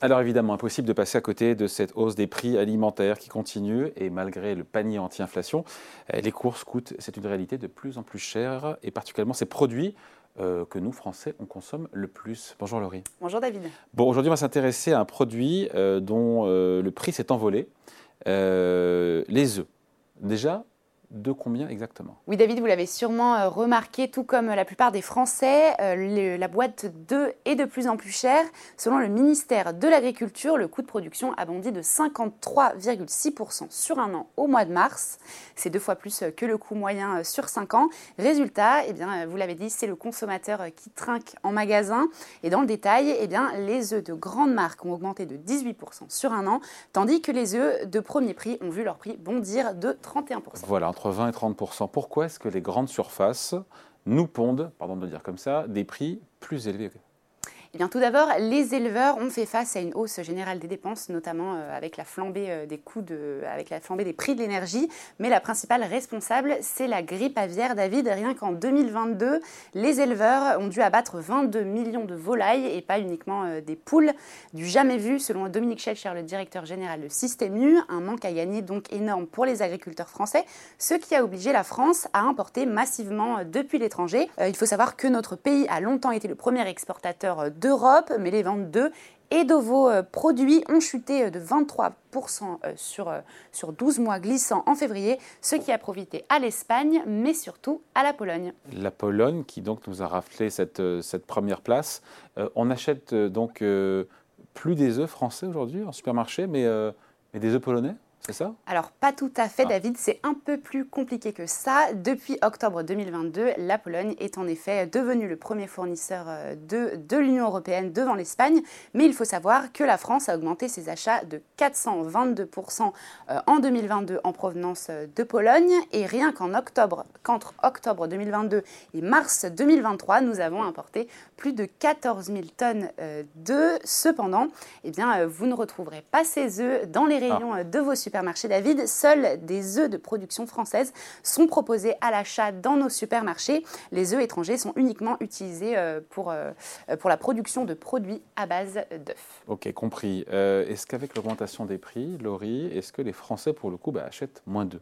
Alors évidemment, impossible de passer à côté de cette hausse des prix alimentaires qui continue et malgré le panier anti-inflation, euh, les courses coûtent, c'est une réalité, de plus en plus cher et particulièrement ces produits euh, que nous, Français, on consomme le plus. Bonjour Laurie. Bonjour David. Bon, aujourd'hui, on va s'intéresser à un produit euh, dont le prix s'est envolé, les œufs. Déjà, de combien exactement? Oui, David, vous l'avez sûrement euh, remarqué, tout comme la plupart des Français, euh, la boîte d'œufs est de plus en plus chère. Selon le ministère de l'Agriculture, le coût de production a bondi de 53,6% sur un an au mois de mars. C'est deux fois plus que le coût moyen euh, sur cinq ans. Résultat, eh bien, vous l'avez dit, c'est le consommateur qui trinque en magasin. Et dans le détail, eh bien, les œufs de grandes marques ont augmenté de 18% sur un an, tandis que les œufs de premier prix ont vu leur prix bondir de 31%. Voilà, entre 20 et 30% Pourquoi est-ce que les grandes surfaces nous pondent, pardon de dire comme ça, des prix plus élevés? Eh bien, tout d'abord, les éleveurs ont fait face à une hausse générale des dépenses, notamment euh, avec la flambée euh, des coûts de, avec la flambée des prix de l'énergie. Mais la principale responsable, c'est la grippe aviaire. David, rien qu'en 2022, les éleveurs ont dû abattre 22 millions de volailles et pas uniquement euh, des poules. Du jamais vu, selon Dominique Schelcher, le directeur général de Système U, un manque à gagner donc énorme pour les agriculteurs français, ce qui a obligé la France à importer massivement depuis l'étranger. Il faut savoir que notre pays a longtemps été le premier exportateur d'Europe, mais les ventes d'œufs et d'ovaux euh, produits ont chuté euh, de 23% euh, sur, sur 12 mois glissants en février, ce qui a profité à l'Espagne, mais surtout à la Pologne. La Pologne qui donc nous a raflé cette, cette première place. on achète donc plus des œufs français aujourd'hui en supermarché, mais, mais des œufs polonais? C'est ça? Alors, pas tout à fait, ah. David. C'est un peu plus compliqué que ça. Depuis octobre 2022, la Pologne est en effet devenue le premier fournisseur euh, de, de l'Union européenne devant l'Espagne. Mais il faut savoir que la France a augmenté ses achats de 422% euh, en 2022 en provenance euh, de Pologne. Et rien qu'en octobre, qu'entre octobre 2022 et mars 2023, nous avons importé plus de 14 000 tonnes d'œufs. Cependant, eh bien, vous ne retrouverez pas ces œufs dans les ah. rayons de vos supermarché David, seuls des œufs de production française sont proposés à l'achat dans nos supermarchés. Les œufs étrangers sont uniquement utilisés euh, pour, euh, pour la production de produits à base d'œufs. Ok, compris. Euh, est-ce qu'avec l'augmentation des prix, Laurie, est-ce que les Français, pour le coup, bah, achètent moins d'œufs?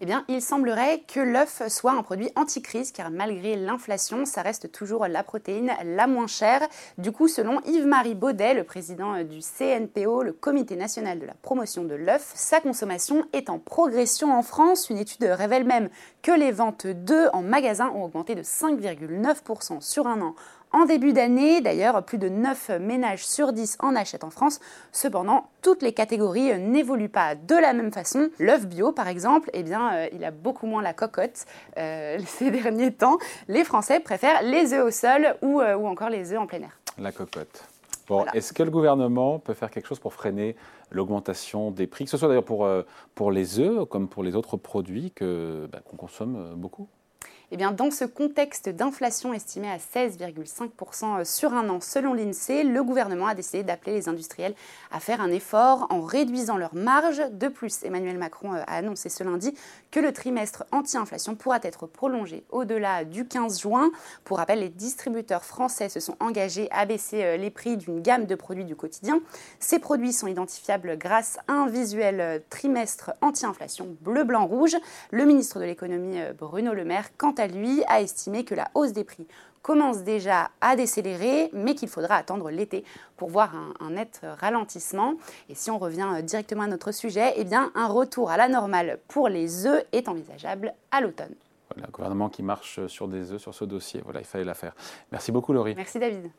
Eh bien, il semblerait que l'œuf soit un produit anti-crise, car malgré l'inflation, ça reste toujours la protéine la moins chère. Du coup, selon Yves-Marie Baudet, le président du CNPO, le Comité national de la promotion de l'œuf, sa consommation est en progression en France. Une étude révèle même que les ventes d'œufs en magasin ont augmenté de 5,9% sur un an en début d'année. D'ailleurs, plus de 9 ménages sur 10 en achètent en France. Cependant, toutes les catégories n'évoluent pas de la même façon. L'œuf bio, par exemple, eh bien, euh, il a beaucoup moins la cocotte euh, ces derniers temps. Les Français préfèrent les œufs au sol ou, euh, ou encore les œufs en plein air. La cocotte. Bon, est-ce que le gouvernement peut faire quelque chose pour freiner l'augmentation des prix, que ce soit d'ailleurs pour, pour les œufs comme pour les autres produits bah, qu'on consomme beaucoup? Eh bien, dans ce contexte d'inflation estimée à 16,5% sur un an selon l'INSEE, le gouvernement a décidé d'appeler les industriels à faire un effort en réduisant leurs marges. De plus, Emmanuel Macron euh, a annoncé ce lundi que le trimestre anti-inflation pourra être prolongé au-delà du 15 juin. Pour rappel, les distributeurs français se sont engagés à baisser euh, les prix d'une gamme de produits du quotidien. Ces produits sont identifiables grâce à un visuel euh, trimestre anti-inflation bleu, blanc, rouge. Le ministre de l'économie Bruno Le Maire, quant à lui, a estimé que la hausse des prix commence déjà à décélérer, mais qu'il faudra attendre l'été pour voir un, net ralentissement. Et si on revient euh, directement à notre sujet, eh bien, un retour à la normale pour les œufs est envisageable à l'automne. Voilà, un gouvernement qui marche sur des œufs sur ce dossier. Voilà, il fallait la faire. Merci beaucoup, Laurie. Merci, David.